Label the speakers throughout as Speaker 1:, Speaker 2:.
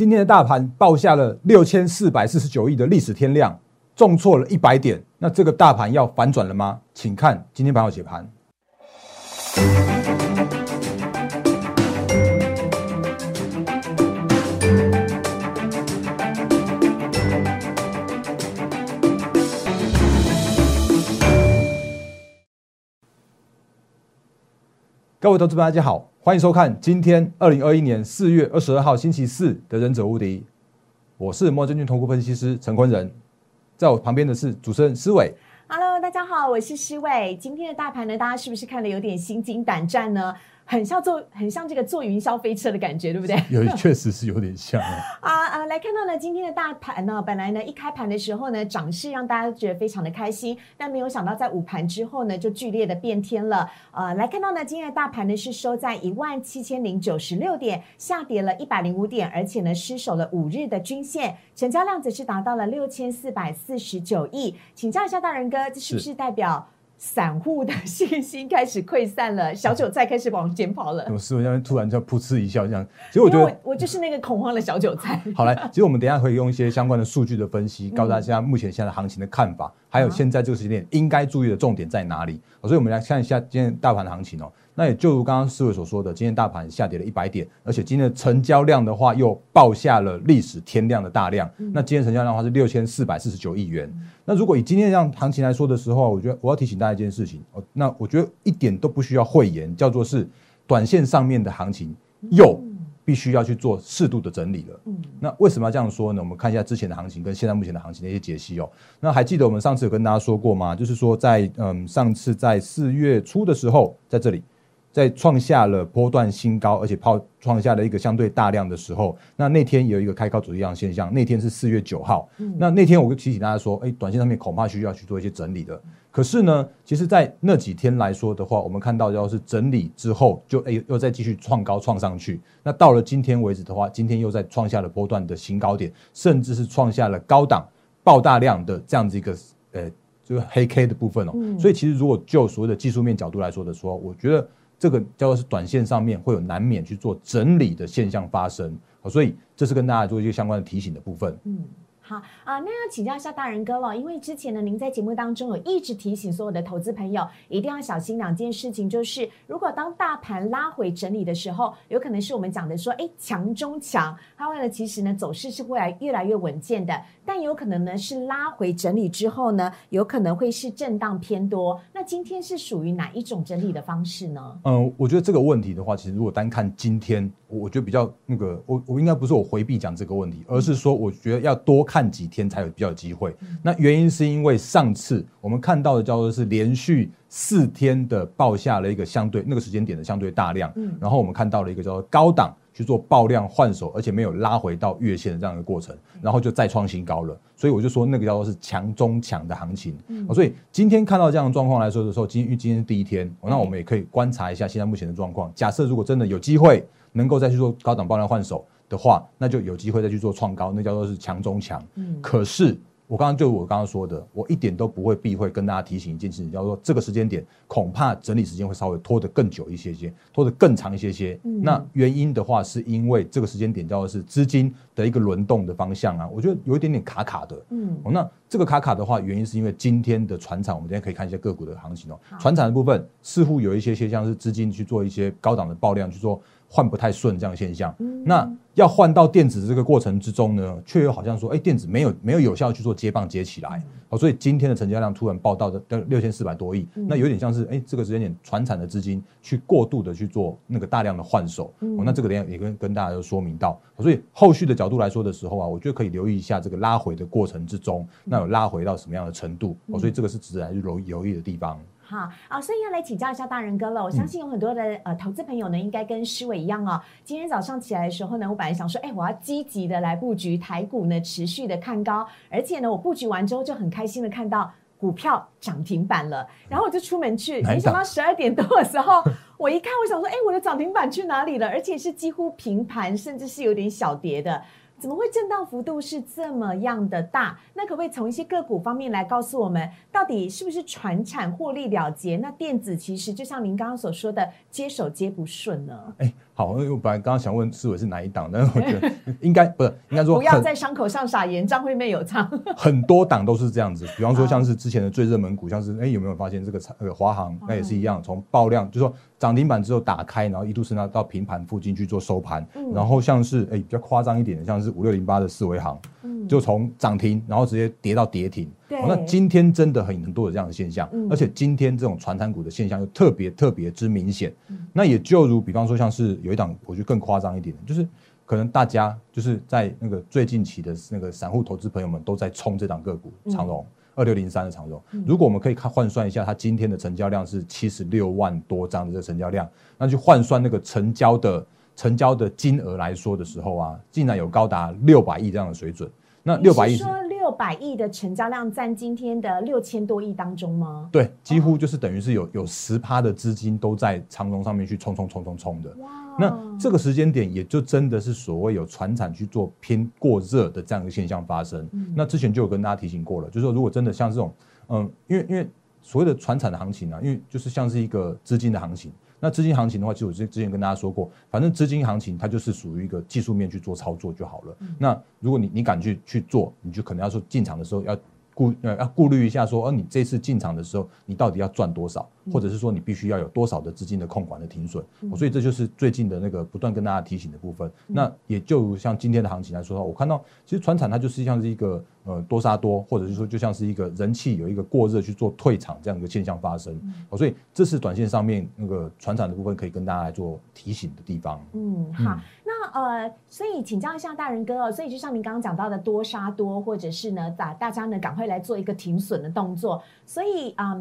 Speaker 1: 今天的大盘报下了六千四百四十九亿的历史天量，重挫了一百点。那这个大盘要反转了吗？请看今天盘后解盘。各位投资者，大家好，欢迎收看今天二零二一年四月二十二号星期四的《忍者无敌》，我是摩证券投顾分析师陈坤仁，在我旁边的是主持人施伟。
Speaker 2: Hello，大家好，我是施伟。今天的大盘呢，大家是不是看的有点心惊胆战呢？很像坐，很像这个坐云霄飞车的感觉，对不对？
Speaker 1: 有，确实是有点像啊。
Speaker 2: 啊啊！来看到呢，今天的大盘呢，本来呢一开盘的时候呢，涨势让大家觉得非常的开心，但没有想到在午盘之后呢，就剧烈的变天了。呃，来看到呢，今天的大盘呢是收在一万七千零九十六点，下跌了一百零五点，而且呢失守了五日的均线，成交量则是达到了六千四百四十九亿。请教一下大人哥，这是不是代表？散户的信心开始溃散了，小韭菜开始往前跑了。
Speaker 1: 我师傅这样突然就噗嗤一笑，这样，其实我觉得
Speaker 2: 我就是那个恐慌的小韭菜。
Speaker 1: 好来，其实我们等下可以用一些相关的数据的分析，告诉大家目前现在行情的看法，还有现在这个时间点应该注意的重点在哪里。所以我们来看一下今天大盘的行情哦。那也就如刚刚四位所说的，今天大盘下跌了一百点，而且今天的成交量的话又爆下了历史天量的大量。那今天成交量的话是六千四百四十九亿元。那如果以今天这样行情来说的时候，我觉得我要提醒大家一件事情哦，那我觉得一点都不需要讳言，叫做是短线上面的行情又必须要去做适度的整理了。嗯，那为什么要这样说呢？我们看一下之前的行情跟现在目前的行情的一些解析哦。那还记得我们上次有跟大家说过吗？就是说在嗯上次在四月初的时候，在这里。在创下了波段新高，而且抛创下了一个相对大量的时候，那那天有一个开高走低量现象。那天是四月九号，那那天我就提醒大家说，哎，短线上面恐怕需要去做一些整理的。可是呢，其实，在那几天来说的话，我们看到要是整理之后，就哎又再继续创高创上去。那到了今天为止的话，今天又在创下了波段的新高点，甚至是创下了高档爆大量的这样子一个呃，就是黑 K 的部分哦。所以其实如果就所谓的技术面角度来说的说，我觉得。这个叫做是短线上面会有难免去做整理的现象发生，所以这是跟大家做一些相关的提醒的部分。嗯。
Speaker 2: 好啊，那要请教一下大人哥了，因为之前呢，您在节目当中有一直提醒所有的投资朋友，一定要小心两件事情，就是如果当大盘拉回整理的时候，有可能是我们讲的说，哎，强中强，它为了其实呢走势是会来越来越稳健的，但有可能呢是拉回整理之后呢，有可能会是震荡偏多。那今天是属于哪一种整理的方式呢？
Speaker 1: 嗯，我觉得这个问题的话，其实如果单看今天，我觉得比较那个，我我应该不是我回避讲这个问题，而是说我觉得要多看。看几天才有比较有机会，那原因是因为上次我们看到的叫做是连续四天的报下了一个相对那个时间点的相对大量，嗯，然后我们看到了一个叫做高档去做爆量换手，而且没有拉回到月线的这样一个过程，然后就再创新高了，所以我就说那个叫做是强中强的行情，嗯，所以今天看到这样的状况来说的时候，今因为今天是第一天，那我们也可以观察一下现在目前的状况，假设如果真的有机会能够再去做高档爆量换手。的话，那就有机会再去做创高，那叫做是强中强。嗯，可是我刚刚就我刚刚说的，我一点都不会避讳跟大家提醒一件事情，叫做这个时间点恐怕整理时间会稍微拖得更久一些些，拖得更长一些些。那原因的话，是因为这个时间点叫做是资金的一个轮动的方向啊，我觉得有一点点卡卡的。嗯，哦，那这个卡卡的话，原因是因为今天的船厂，我们今天可以看一下个股的行情哦。船厂的部分似乎有一些些像是资金去做一些高档的爆量去做。换不太顺这样的现象，那要换到电子这个过程之中呢，却又好像说，哎，电子没有没有有效去做接棒接起来，好，所以今天的成交量突然爆到的六千四百多亿，那有点像是，哎，这个时间点船产的资金去过度的去做那个大量的换手，那这个点也跟跟大家就说明到，所以后续的角度来说的时候啊，我觉得可以留意一下这个拉回的过程之中，那有拉回到什么样的程度，所以这个是值得来去留留意的地方。
Speaker 2: 好啊，所以要来请教一下大人哥了。我相信有很多的呃投资朋友呢，应该跟诗伟一样哦。今天早上起来的时候呢，我本来想说，哎，我要积极的来布局台股呢，持续的看高，而且呢，我布局完之后就很开心的看到股票涨停板了。然后我就出门去，没想到十二点多的时候，我一看，我想说，哎，我的涨停板去哪里了？而且是几乎平盘，甚至是有点小跌的。怎么会震荡幅度是这么样的大？那可不可以从一些个股方面来告诉我们，到底是不是船产获利了结？那电子其实就像您刚刚所说的，接手接不顺呢？哎。
Speaker 1: 好，因为我本来刚刚想问思伟是哪一档，但是我觉得 应该不是，应该说
Speaker 2: 不要在伤口上撒盐。张惠妹有唱，
Speaker 1: 很多档都是这样子。比方说像是之前的最热门股，像是哎有没有发现这个那个华航，那也是一样，从爆量就说涨停板之后打开，然后一度升到到平盘附近去做收盘。然后像是哎比较夸张一点的，像是五六零八的四维航，就从涨停然后直接跌到跌停。那今天真的很很多的这样的现象，而且今天这种传产股的现象又特别特别之明显。那也就如比方说像是有一档，我觉得更夸张一点，就是可能大家就是在那个最近期的那个散户投资朋友们都在冲这档个股长荣二六零三的长荣。如果我们可以看换算一下，它今天的成交量是七十六万多张的这个成交量，那就换算那个成交的成交的金额来说的时候啊，竟然有高达六百亿这样的水准。那六百亿
Speaker 2: 说六百亿的成交量占今天的六千多亿当中吗？
Speaker 1: 对，几乎就是等于是有有十趴的资金都在长龙上面去冲冲冲冲冲的。哇！那这个时间点也就真的是所谓有船产去做偏过热的这样一个现象发生。那之前就有跟大家提醒过了，就是说如果真的像这种，嗯，因为因为所谓的船产的行情啊，因为就是像是一个资金的行情。那资金行情的话，其实我之之前跟大家说过，反正资金行情它就是属于一个技术面去做操作就好了。那如果你你敢去去做，你就可能要说进场的时候要。顾呃要顾虑一下，说，哦，你这次进场的时候，你到底要赚多少，或者是说你必须要有多少的资金的控管的停损，所以这就是最近的那个不断跟大家提醒的部分。那也就像今天的行情来说的话，我看到其实船产它就是像是一个呃多杀多，或者是说就像是一个人气有一个过热去做退场这样一个现象发生。所以这是短线上面那个船产的部分可以跟大家来做提醒的地方。
Speaker 2: 嗯，好。呃，所以请教一下大人哥哦，所以就像您刚刚讲到的多杀多，或者是呢，把大家呢赶快来做一个停损的动作。所以啊，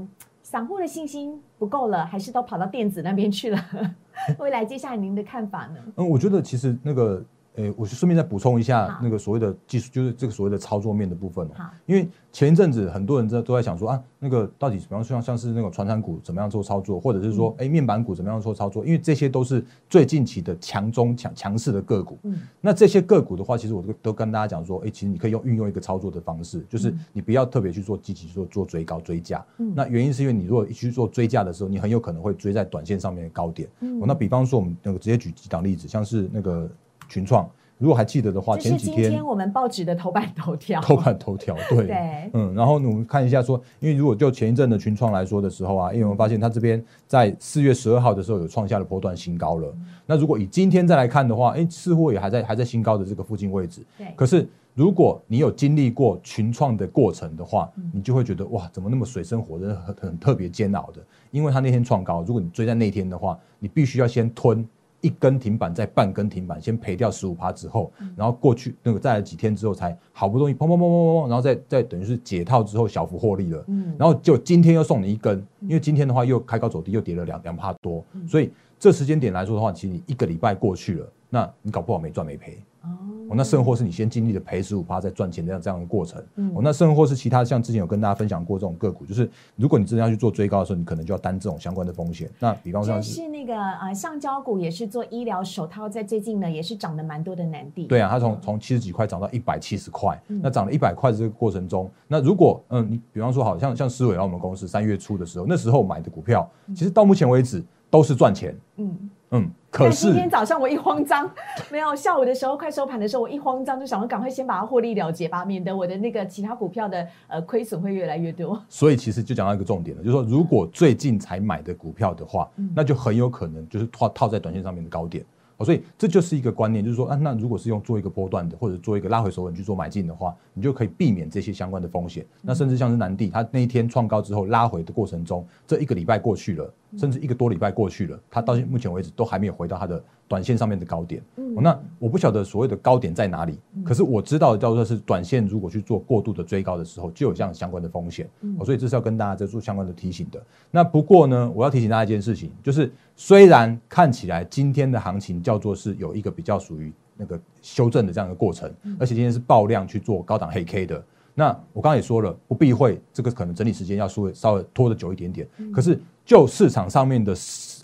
Speaker 2: 散户的信心不够了，还是都跑到电子那边去了？未来接下来您的看法呢？
Speaker 1: 嗯，我觉得其实那个。诶，我就顺便再补充一下那个所谓的技术，就是这个所谓的操作面的部分哦。因为前一阵子很多人在都在想说啊，那个到底比方说像像是那个传产股怎么样做操作，或者是说诶面板股怎么样做操作？因为这些都是最近期的强中强强势的个股。嗯。那这些个股的话，其实我都都跟大家讲说，诶，其实你可以用运用一个操作的方式，就是你不要特别去做积极做做追高追价。嗯。那原因是因为你如果去做追价的时候，你很有可能会追在短线上面的高点。嗯。那比方说我们那个直接举几档例子，像是那个群创。如果还记得的话，前几天
Speaker 2: 我们报纸的头版头条，
Speaker 1: 头版头条，对，对，嗯，然后我们看一下说，因为如果就前一阵的群创来说的时候啊，因为我们发现它这边在四月十二号的时候有创下了波段新高了。那如果以今天再来看的话，哎，似乎也还在还在新高的这个附近位置。对。可是如果你有经历过群创的过程的话，你就会觉得哇，怎么那么水深火热，很很特别煎熬的？因为它那天创高，如果你追在那天的话，你必须要先吞。一根停板，再半根停板，先赔掉十五趴之后，然后过去那个再来几天之后，才好不容易砰砰砰砰砰，然后再再等于是解套之后小幅获利了。嗯，然后就今天又送你一根，因为今天的话又开高走低，又跌了两两趴多，所以这时间点来说的话，其实你一个礼拜过去了，那你搞不好没赚没赔。哦，那甚或是你先经历了赔十五趴再赚钱这样这样的过程。哦，那甚或是其他像之前有跟大家分享过这种个股，就是如果你真的要去做追高的时候，你可能就要担这种相关的风险。那比方说，
Speaker 2: 是那个呃橡胶股也是做医疗手套，在最近呢也是涨得蛮多的难地。
Speaker 1: 对啊，它从从七十几块涨到一百七十块，那涨了一百块这个过程中，那如果嗯你比方说好像像思伟啊我们公司三月初的时候，那时候买的股票，其实到目前为止都是赚钱。嗯。
Speaker 2: 嗯，可是今天早上我一慌张，没有下午的时候快收盘的时候，我一慌张就想说赶快先把它获利了结吧，免得我的那个其他股票的呃亏损会越来越多。
Speaker 1: 所以其实就讲到一个重点了，就是说如果最近才买的股票的话，那就很有可能就是套套在短线上面的高点。所以这就是一个观念，就是说啊，那如果是用做一个波段的，或者做一个拉回手稳去做买进的话，你就可以避免这些相关的风险。那甚至像是南地，它那一天创高之后拉回的过程中，这一个礼拜过去了，甚至一个多礼拜过去了，它到目前为止都还没有回到它的。短线上面的高点，那我不晓得所谓的高点在哪里，可是我知道叫做是短线如果去做过度的追高的时候，就有这样相关的风险，所以这是要跟大家在做相关的提醒的。那不过呢，我要提醒大家一件事情，就是虽然看起来今天的行情叫做是有一个比较属于那个修正的这样的过程，而且今天是爆量去做高档黑 K 的。那我刚刚也说了，不避讳这个可能整理时间要稍微稍微拖的久一点点。可是就市场上面的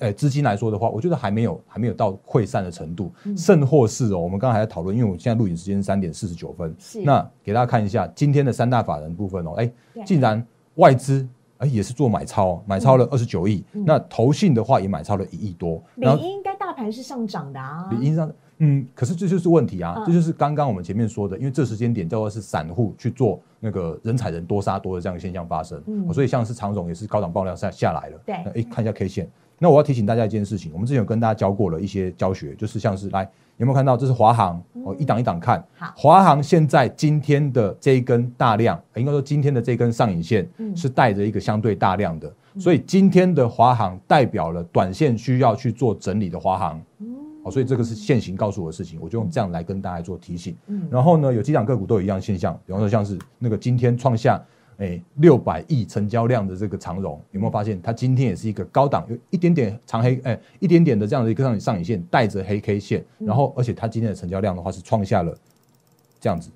Speaker 1: 诶资金来说的话，我觉得还没有还没有到溃散的程度，甚或是哦，我们刚才还在讨论，因为我现在录影时间是三点四十九分。那给大家看一下今天的三大法人部分哦，哎，竟然外资哎也是做买超，买超了二十九亿。那投信的话也买超了一亿多。
Speaker 2: 美英应该大盘是上涨的啊。
Speaker 1: 理应上，嗯，可是这就是问题啊，
Speaker 2: 嗯
Speaker 1: 这就是刚刚我们前面说的，因为这时间点叫做是散户去做那个人踩人多杀多的这样的现象发生，所以像是长荣也是高档爆量下下来了。
Speaker 2: 对
Speaker 1: 那诶，看一下 K 线。那我要提醒大家一件事情，我们之前有跟大家教过了一些教学，就是像是来有没有看到这是华航哦，一档一档看。
Speaker 2: 好
Speaker 1: 华航现在今天的这一根大量，呃应该说今天的这根上影线
Speaker 2: 嗯
Speaker 1: 是带着一个相对大量的，所以今天的华航代表了短线需要去做整理的华航。哦，所以这个是现行告诉我的事情，我就用这样来跟大家做提醒。
Speaker 2: 嗯
Speaker 1: 然后呢，有几档个股都有一样现象，比方说像是那个今天创下诶六百亿成交量的这个长荣，有没有发现它今天也是一个高档，有一点点长黑，诶一点点的这样的一个上上影线带着黑 K 线，然后而且它今天的成交量的话是创下了这样子。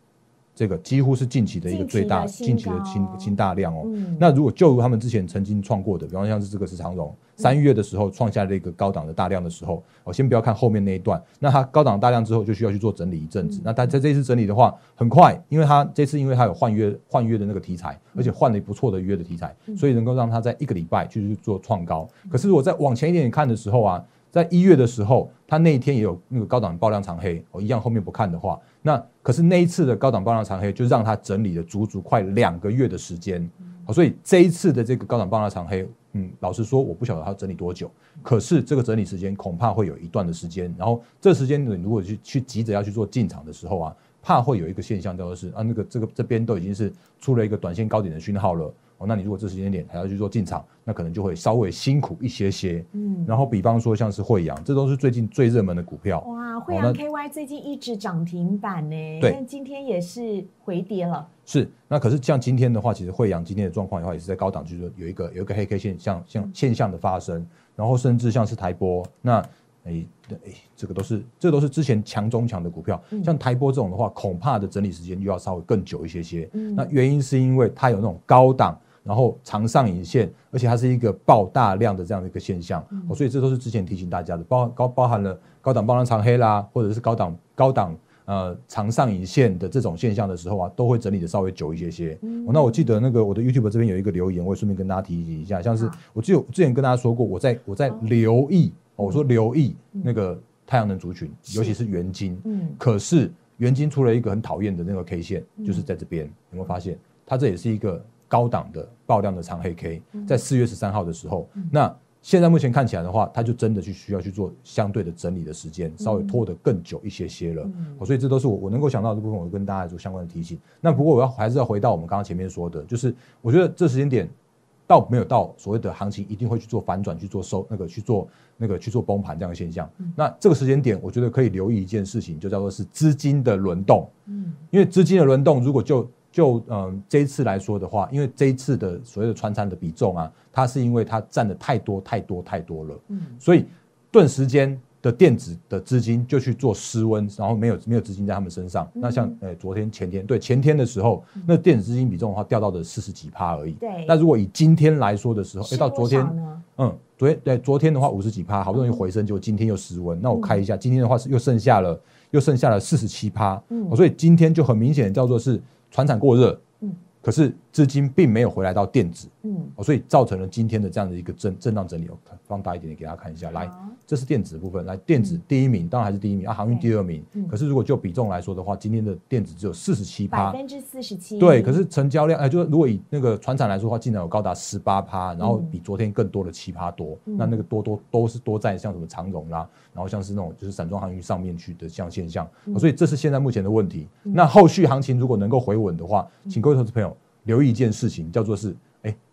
Speaker 1: 这个几乎是近期的一个最大、
Speaker 2: 近
Speaker 1: 近
Speaker 2: 期的新
Speaker 1: 新新大量哦。
Speaker 2: 嗯
Speaker 1: 那如果就如他们之前曾经创过的，比方像是这个是长荣，三月的时候创下了一个高档的大量的时候，我先不要看后面那一段，那它高档大量之后就需要去做整理一阵子。那它在这一次整理的话，很快，因为它这次因为它有换约换约的那个题材，而且换了不错的约的题材，所以能够让它在一个礼拜去做创高。可是如果再往前一点点看的时候啊，在一月的时候，它那一天也有那个高档爆量长黑，我一样后面不看的话，那可是那一次的高档爆量长黑就让它整理了足足快两个月的时间，好，所以这一次的这个高档爆量长黑，嗯，老实说我不晓得它整理多久，可是这个整理时间恐怕会有一段的时间，然后这时间你如果去去急着要去做进场的时候啊，怕会有一个现象叫做是啊那个这个这边都已经是出了一个短线高点的讯号了。哦，那你如果这时间点还要去做进场，那可能就会稍微辛苦一些些。
Speaker 2: 嗯，
Speaker 1: 然后比方说像是惠阳，这都是最近最热门的股票。
Speaker 2: 哇，惠
Speaker 1: 哦
Speaker 2: 阳 KY 最近一直涨停板呢，
Speaker 1: 对
Speaker 2: 但今天也是回跌了。
Speaker 1: 是，那可是像今天的话，其实惠阳今天的状况的话，也是在高档，就是说有一个有一个黑 K 现象像现象的发生，然后甚至像是台波，那诶诶，这个都是这都是之前强中强的股票，
Speaker 2: 嗯
Speaker 1: 像台波这种的话，恐怕的整理时间又要稍微更久一些些。
Speaker 2: 嗯
Speaker 1: 那原因是因为它有那种高档。然后长上影线，而且它是一个爆大量的这样的一个现象，所以这都是之前提醒大家的，包高包含了高档爆量长黑啦，或者是高档高档呃长上影线的这种现象的时候啊，都会整理的稍微久一些些。
Speaker 2: 嗯。
Speaker 1: 哦，那我记得那个我的 YouTube 这边有一个留言，我也顺便跟大家提醒一下，像是我记得我之前跟大家说过，我在我在留意，哦我说留意
Speaker 2: 嗯。
Speaker 1: 那个太阳能族群，尤其是元晶，
Speaker 2: 嗯。
Speaker 1: 可是元晶出了一个很讨厌的那个 K 线，
Speaker 2: 嗯。
Speaker 1: 就是在这边，有没有发现？它这也是一个高档的爆量的长黑 K，在
Speaker 2: 嗯
Speaker 1: 四月十三号的时候，那现在目前看起来的话，它就真的去需要去做相对的整理的时间，稍微拖得更久一些些了。所以这都是我我能够想到的部分，我跟大家做相关的提醒。那不过我要还是要回到我们刚刚前面说的，就是我觉得这时间点到没有到所谓的行情一定会去做反转、去做收那个去做那个去做崩盘这样的现象。那这个时间点，我觉得可以留意一件事情，就叫做是资金的轮动。
Speaker 2: 嗯
Speaker 1: 因为资金的轮动，如果就就嗯这一次来说的话，因为这一次的所谓的传产的比重啊，它是因为它占的太多太多太多了，
Speaker 2: 嗯
Speaker 1: 所以顿时间的电子的资金就去做失温，然后没有没有资金在他们身上。
Speaker 2: 嗯
Speaker 1: 那像呃昨天前天对前天的时候，那电子资金比重的话掉到的四十几趴而已。
Speaker 2: 对
Speaker 1: 那如果以今天来说的时候，哎到昨天
Speaker 2: 呢？
Speaker 1: 嗯，昨天对昨天的话五十几趴，好不容易回升，结果今天又失温。那我看一下，今天的话是又剩下了又剩下了四十七趴，
Speaker 2: 嗯
Speaker 1: 哦所以今天就很明显叫做是船产过热，
Speaker 2: 嗯。
Speaker 1: 可是资金并没有回来到电子，
Speaker 2: 嗯，
Speaker 1: 哦，所以造成了今天的这样的一个震震荡整理。我看放大一点点给大家看一下，来，这是电子部分，来电子第一名，当然还是第一名。啊，航运第二名。
Speaker 2: 嗯。
Speaker 1: 可是如果就比重来说的话，今天的电子只有四十七趴，
Speaker 2: 百分之四十七。
Speaker 1: 对，可是成交量，哎，就是如果以那个船产来说的话，竟然有高达十八趴，然后
Speaker 2: 嗯。
Speaker 1: 比昨天更多的七趴多。
Speaker 2: 嗯。
Speaker 1: 那那个多多都是多在像什么长荣啦，然后像是那种就是散装航运上面去的这样现象，
Speaker 2: 嗯。
Speaker 1: 所以这是现在目前的问题。那后续行情如果能够回稳的话，请各位投资朋友留意一件事情，叫做是，哎，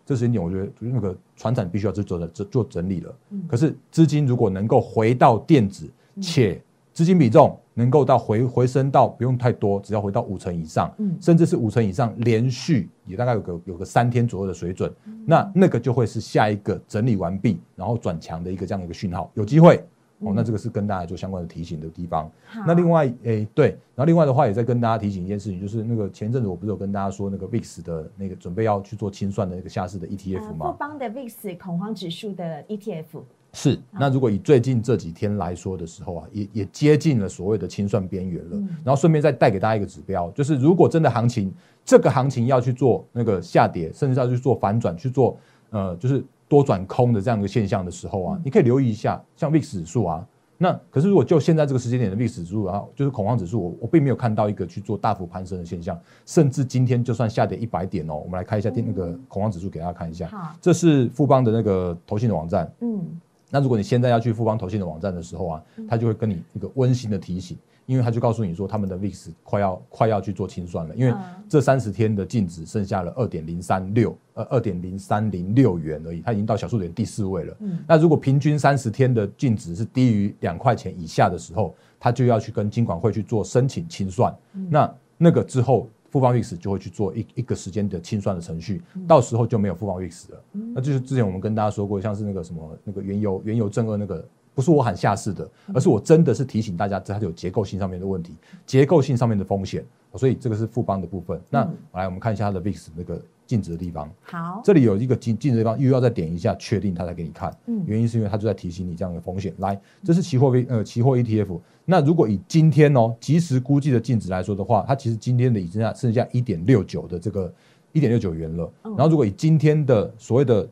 Speaker 1: 这时间点我觉得就是那个船产必须要去做的做做整理了。
Speaker 2: 嗯
Speaker 1: 可是资金如果能够回到电子，且资金比重能够到回回升到不用太多，只要回到五成以上，
Speaker 2: 嗯
Speaker 1: 甚至是五成以上，连续也大概有个有个三天左右的水准，那那个就会是下一个整理完毕，然后转强的一个这样的一个讯号，有机会。哦，那这个是跟大家做相关的提醒的地方。那另外，诶、对，然后另外的话，也在跟大家提醒一件事情，就是那个前一阵子我不是有跟大家说那个 VIX 的那个准备要去做清算的那个下市的 ETF
Speaker 2: 呃
Speaker 1: 吗？
Speaker 2: 富邦的 VIX 恐慌指数的 E ETF，
Speaker 1: 是，那如果以最近这几天来说的时候啊，也也接近了所谓的清算边缘了。
Speaker 2: 嗯
Speaker 1: 然后顺便再带给大家一个指标，就是如果真的行情这个行情要去做那个下跌，甚至要去做反转，去做呃就是多转空的这样一个现象的时候啊，你可以留意一下，像 VIX 指数啊，那可是如果就现在这个时间点的 VIX 指数，啊就是恐慌指数，我我并没有看到一个去做大幅攀升的现象，甚至今天就算下跌一百点哦，我们来看一下电那个恐慌指数给大家看一下，
Speaker 2: 好，
Speaker 1: 这是富邦的那个投信的网站。
Speaker 2: 嗯，
Speaker 1: 那如果你现在要去富邦投信的网站的时候啊，它就会跟你一个温馨的提醒，因为他就告诉你说他们的 VIX 快要快要去做清算了，因为
Speaker 2: 嗯
Speaker 1: 这三十天的净值剩下了二点零三六，呃，二点零三零六元而已，它已经到小数点第四位了。
Speaker 2: 嗯
Speaker 1: 那如果平均三十天的净值是低于两块钱以下的时候，他就要去跟金管会去做申请清算。那那个之后，富邦 VIX 就会去做一一个时间的清算的程序，到时候就没有富邦 VIX 了。那就是之前我们跟大家说过，像是那个什么那个原油原油正二那个。不是我喊下市的，而是我真的是提醒大家，这它有结构性上面的问题，结构性上面的风险，所以这个是富邦的部分。那来我们看一下它的 VIX 那个净值的地方，
Speaker 2: 好，
Speaker 1: 这里有一个净净值地方，又要再点一下确定，它才给你看。
Speaker 2: 嗯
Speaker 1: 原因是因为它就在提醒你这样的风险。来，这是期货 V 呃期货 ETF。那如果以今天哦即时估计的净值来说的话，它其实今天的已经下剩下一点六九的这个一点六九元了。
Speaker 2: 嗯
Speaker 1: 然后如果以今天的所谓的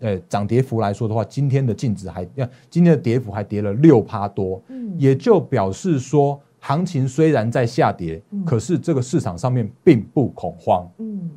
Speaker 1: 呃涨跌幅来说的话，今天的净值还要今天的跌幅还跌了六趴多，
Speaker 2: 嗯。
Speaker 1: 也就表示说行情虽然在下跌，可是这个市场上面并不恐慌。
Speaker 2: 嗯。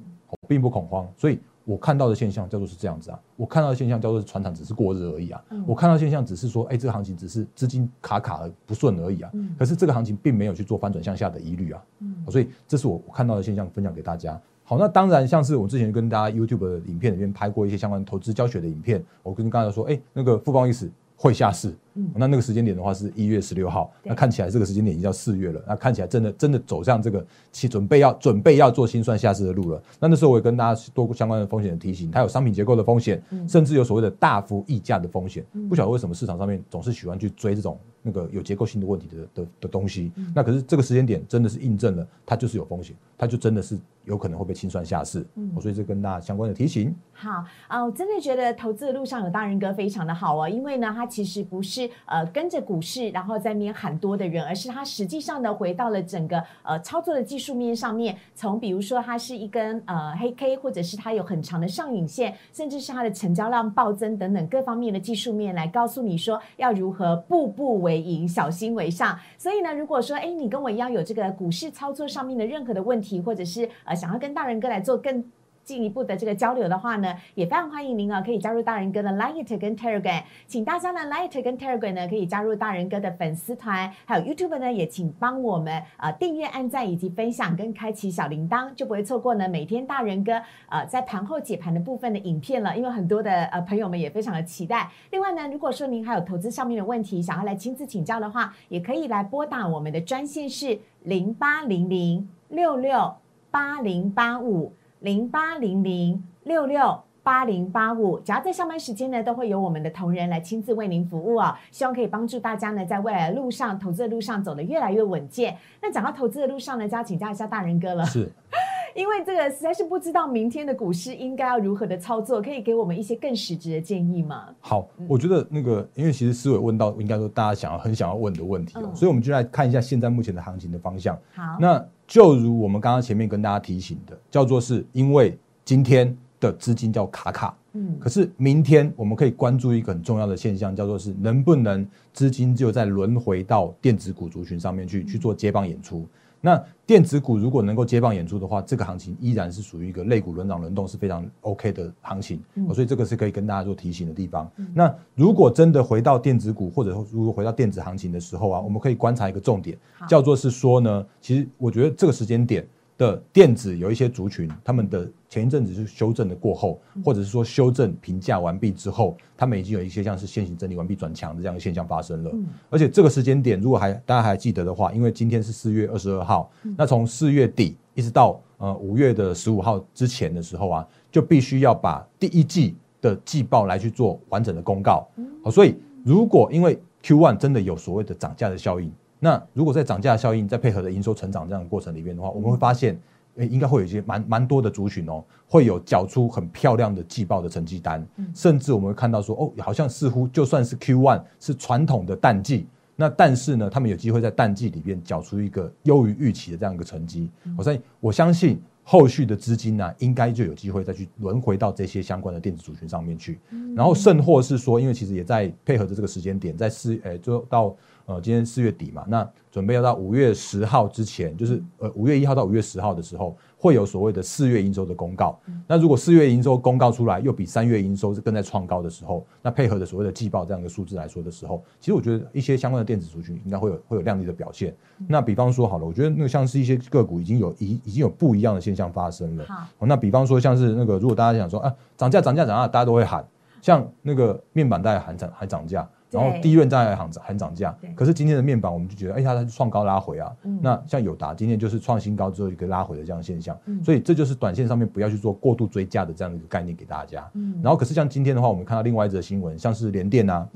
Speaker 1: 并不恐慌，所以我看到的现象叫做是这样子啊，我看到的现象叫做是船厂只是过日而已啊，
Speaker 2: 嗯。
Speaker 1: 我看到的现象只是说，哎，这个行情只是资金卡卡而不顺而已啊，
Speaker 2: 嗯。
Speaker 1: 可是这个行情并没有去做翻转向下的疑虑啊，
Speaker 2: 嗯。
Speaker 1: 所以这是我我看到的现象，分享给大家。好，那当然，像是我之前跟大家 YouTube 的影片里面拍过一些相关投资教学的影片，我跟刚才说，哎，那个富邦意思会下市，
Speaker 2: 嗯
Speaker 1: 那那个时间点的话是一月十六号，那看起来这个时间点已经到四月了，那看起来真的真的走向这个其准备要准备要做清算下市的路了。那那时候我也跟大家多相关的风险的提醒，它有商品结构的风险，
Speaker 2: 嗯
Speaker 1: 甚至有所谓的大幅溢价的风险。不晓得为什么市场上面总是喜欢去追这种那个有结构性的问题的的的东西。
Speaker 2: 嗯
Speaker 1: 那可是这个时间点真的是印证了，它就是有风险，它就真的是有可能会被清算下市。
Speaker 2: 嗯
Speaker 1: 所以这跟大家相关的提醒。
Speaker 2: 好啊、我真的觉得投资的路上有大人哥非常的好哦，因为呢，他其实不是呃跟着股市然后在面喊多的人，而是他实际上呢回到了整个呃操作的技术面上面，从比如说它是一根呃黑 K，或者是它有很长的上影线，甚至是它的成交量暴增等等各方面的技术面来告诉你说要如何步步为为赢，小心为上。所以呢，如果说哎你跟我一样有这个股市操作上面的任何的问题，或者是呃想要跟大仁哥来做更进一步的这个交流的话呢，也非常欢迎您啊，可以加入大人哥的 Light 跟 Telegram，请大家呢 Light 跟 Telegram 呢可以加入大人哥的粉丝团，还有 YouTube 呢也请帮我们呃订阅、按赞以及分享跟开启小铃铛，就不会错过呢每天大人哥呃在盘后解盘的部分的影片了，因为很多的呃朋友们也非常的期待。另外呢，如果说您还有投资上面的问题想要来亲自请教的话，也可以来拨打我们的专线是零八零零六六八零八五。零八零零六六八零八五，只要在上班时间呢，都会有我们的同仁来亲自为您服务哦。希望可以帮助大家呢，在未来的路上投资的路上走得越来越稳健。那讲到投资的路上呢，就要请教一下大人哥了，
Speaker 1: 是，
Speaker 2: 因为这个实在是不知道明天的股市应该要如何的操作，可以给我们一些更实质的建议吗？
Speaker 1: 好，我觉得那个，因为其实思伟问到应该说大家想要很想要问的问题哦，
Speaker 2: 嗯
Speaker 1: 所以我们就来看一下现在目前的行情的方向。
Speaker 2: 好，
Speaker 1: 那就如我们刚刚前面跟大家提醒的，叫做是因为今天的资金叫卡卡，
Speaker 2: 嗯。
Speaker 1: 可是明天我们可以关注一个很重要的现象，叫做是能不能资金就在轮回到电子股族群上面去去做接棒演出。那电子股如果能够接棒演出的话，这个行情依然是属于一个类股轮涨轮动是非常 OK 的行情，
Speaker 2: 嗯。
Speaker 1: 所以这个是可以跟大家做提醒的地方。那如果真的回到电子股，或者说如果回到电子行情的时候啊，我们可以观察一个重点，叫做是说呢，其实我觉得这个时间点的电子有一些族群，他们的前一阵子是修正的过后，或者是说修正评价完毕之后，他们已经有一些像是现行整理完毕转强的这样的现象发生了。
Speaker 2: 嗯
Speaker 1: 而且这个时间点，如果还大家还记得的话，因为今天是四月二十二号，那从四月底一直到呃五月的十五号之前的时候啊，就必须要把第一季的季报来去做完整的公告。好，所以如果因为 Q one 真的有所谓的涨价的效应，那如果在涨价效应再配合的营收成长这样的过程里面的话，我们会发现。诶应该会有一些蛮蛮多的族群哦，会有缴出很漂亮的季报的成绩单，甚至我们会看到说，哦，好像似乎就算是 Q one 是传统的淡季，那但是呢，他们有机会在淡季里边缴出一个优于预期的这样一个成绩。我相信，我相信后续的资金呢，应该就有机会再去轮回到这些相关的电子族群上面去。然后甚或是说，因为其实也在配合着这个时间点，在四诶就到呃今天四月底嘛，那准备要到五月十号之前，就是呃五月一号到五月十号的时候。会有所谓的四月营收的公告，那如果四月营收公告出来，又比三月营收是更在创高的时候，那配合的所谓的季报这样一个数字来说的时候，其实我觉得一些相关的电子族群应该会有会有亮丽的表现。那比方说好了，我觉得那个像是一些个股已经有已已经有不一样的现象发生了。好，那比方说像是那个，如果大家想说啊涨价涨价涨价，大家都会喊，像那个面板大家喊涨还涨价。然后第一轮在喊涨喊涨价，可是今天的面板我们就觉得，哎，它它创高拉回啊。那像友达今天就是创新高之后一个拉回的这样现象，所以这就是短线上面不要去做过度追加的这样的一个概念给大家。然后可是像今天的话，我们看到另外一则新闻，像是联电啊。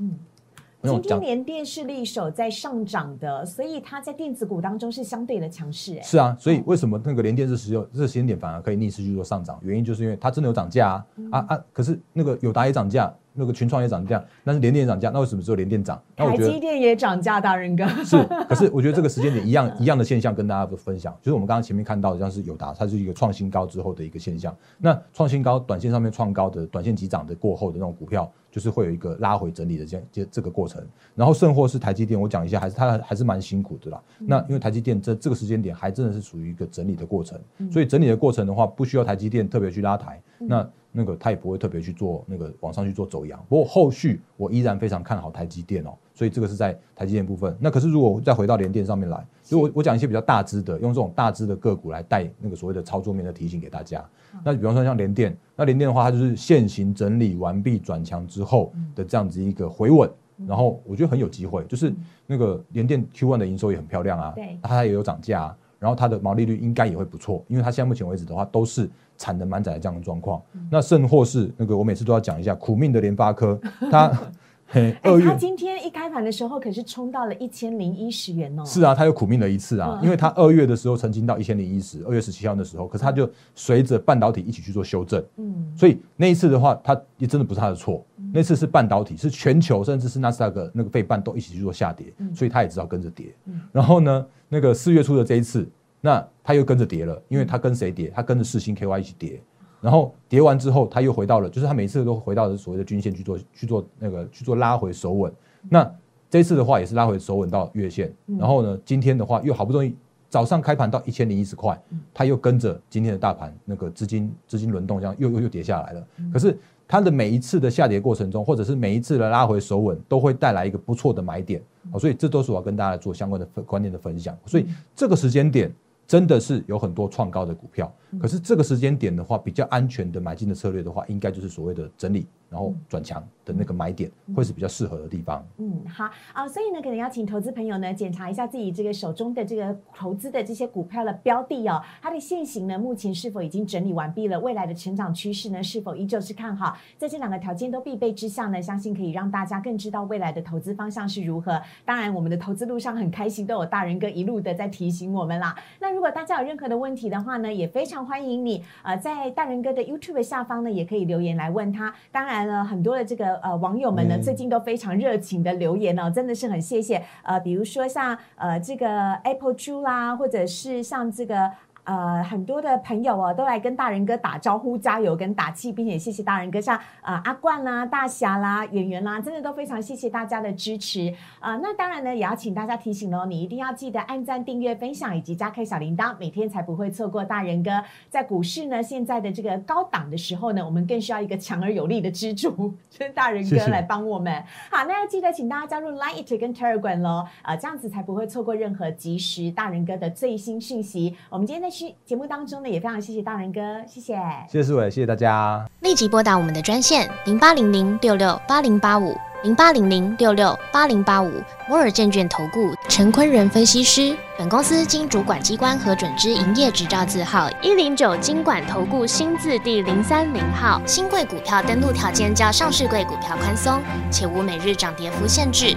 Speaker 2: 今天联电是力守在上涨的，所以它在电子股当中是相对的强势。哎，
Speaker 1: 是啊，所以为什么那个联电这时候这时间点反而可以逆势去做上涨？原因就是因为它真的有涨价啊啊啊！可是那个友达也涨价。那个群创也涨价，但是联电涨价，那为什么只有联电涨？
Speaker 2: 台积电也涨价，大人哥
Speaker 1: 是。可是我觉得这个时间点一样 一样的现象跟大家分享，就是我们刚刚前面看到的，像是友达，它是一个创新高之后的一个现象。那创新高，短线上面创高的短线急涨的过后的那种股票，就是会有一个拉回整理的这这这个过程。然后甚或是台积电，我讲一下，还是它还是蛮辛苦的啦。那因为台积电这这个时间点还真的是属于一个整理的过程，所以整理的过程的话，不需要台积电特别去拉抬。那那个它也不会特别去做那个往上去做走阳，不过后续我依然非常看好台积电哦，所以这个是在台积电部分。那可是如果再回到联电上面来，就我我讲一些比较大支的，用这种大支的个股来带那个所谓的操作面的提醒给大家。那比方说像联电，那联电的话，它就是现行整理完毕转强之后的这样子一个回稳，然后我觉得很有机会，就是那个联电 Q one 的营收也很漂亮啊，
Speaker 2: 对，
Speaker 1: 它也有涨价，然后它的毛利率应该也会不错，因为它现在目前为止的话都是。产能满载的这样的状况，那甚或是那个，我每次都要讲一下苦命的联发科，它
Speaker 2: 二月。今天一开盘的时候可是冲到了一千零一十元哦。
Speaker 1: 是啊，他又苦命了一次啊，因为他二月的时候曾经到一千零一十，二月十七号的时候，可是他就随着半导体一起去做修正，嗯，所以那一次的话，他也真的不是他的错，那次是半导体是全球甚至是纳斯达克那个费半都一起去做下跌，所以他也知道跟着跌，然后呢，那个四月初的这一次。那他又跟着跌了，因为他跟谁跌？他跟着四星 KY 一起跌，然后跌完之后，他又回到了，就是他每次都回到所谓的均线去做去做那个去做拉回守稳。那这次的话也是拉回守稳到月线，然后呢，今天的话又好不容易早上开盘到一千零一十块，他又跟着今天的大盘那个资金资金轮动，这样又又又跌下来了。可是它的每一次的下跌过程中，或者是每一次的拉回守稳，都会带来一个不错的买点。好，所以这都是我要跟大家做相关的观念的分享。所以这个时间点。真的是有很多创高的股票，可是这个时间点的话，比较安全的买进的策略的话，应该就是所谓的整理。然后转强的那个买点会是比较适合的地方。
Speaker 2: 嗯，好啊，所以呢，可能要请投资朋友呢检查一下自己这个手中的这个投资的这些股票的标的哦，它的现行呢目前是否已经整理完毕了？未来的成长趋势呢是否依旧是看好？在这两个条件都必备之下呢，相信可以让大家更知道未来的投资方向是如何。当然，我们的投资路上很开心，都有大人哥一路的在提醒我们啦。那如果大家有任何的问题的话呢，也非常欢迎你呃在大人哥的 YouTube 下方呢也可以留言来问他。当然。了很多的这个呃网友们呢，最近都非常热情的留言哦，真的是很谢谢。呃，比如说像呃这个 Apple 猪啦，或者是像这个。呃，很多的朋友哦，都来跟大人哥打招呼、加油跟打气，并且谢谢大人哥，像呃阿冠啦、大侠啦、演员啦，真的都非常谢谢大家的支持啊。那当然呢，也要请大家提醒哦，你一定要记得按赞、订阅、分享以及加开小铃铛，每天才不会错过大人哥在股市呢现在的这个高档的时候呢，我们更需要一个强而有力的支柱，就是大人哥来帮我们。好，那要记得请大家加入 Line 跟 Telegram 喽，啊，这样子才不会错过任何及时大人哥的最新讯息。我们今天在。节目当中呢，也非常谢谢大仁哥，谢谢，
Speaker 1: 谢谢四伟，谢谢大家。
Speaker 3: 立即拨打我们的专线零八零零六六八零八五零八零零六六八零八五摩尔证券投顾陈坤仁分析师。本公司经主管机关核准之营业执照字号一零九金管投顾新字第零三零号。新贵股票登录条件较上市贵股票宽松，且无每日涨跌幅限制。